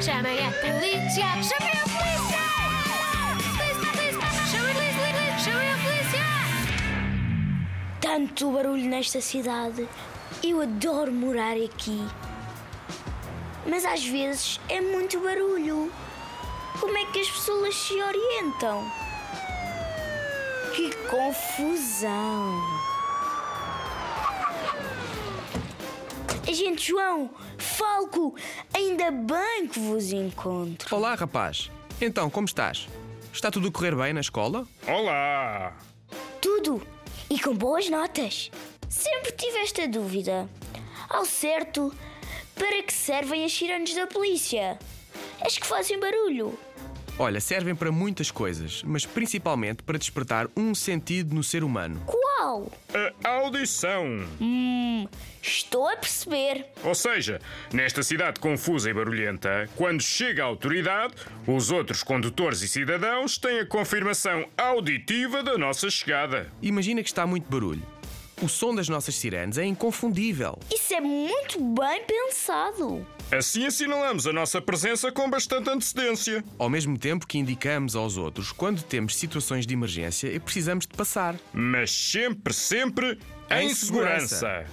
Chamem a polícia! Chamem a polícia! Polícia, polícia! Chamem a polícia! Chamem a polícia! Tanto barulho nesta cidade. Eu adoro morar aqui. Mas às vezes é muito barulho. Como é que as pessoas se orientam? Que confusão! Agente João, Falco, ainda bem que vos encontro. Olá, rapaz. Então, como estás? Está tudo a correr bem na escola? Olá! Tudo e com boas notas. Sempre tive esta dúvida. Ao certo, para que servem as sirenes da polícia? As que fazem barulho. Olha, servem para muitas coisas, mas principalmente para despertar um sentido no ser humano. Qual? A audição. Hum, estou a perceber. Ou seja, nesta cidade confusa e barulhenta, quando chega a autoridade, os outros condutores e cidadãos têm a confirmação auditiva da nossa chegada. Imagina que está muito barulho. O som das nossas sirenes é inconfundível. Isso é muito bem pensado. Assim assinalamos a nossa presença com bastante antecedência. Ao mesmo tempo que indicamos aos outros quando temos situações de emergência e precisamos de passar. Mas sempre, sempre Em em segurança. segurança.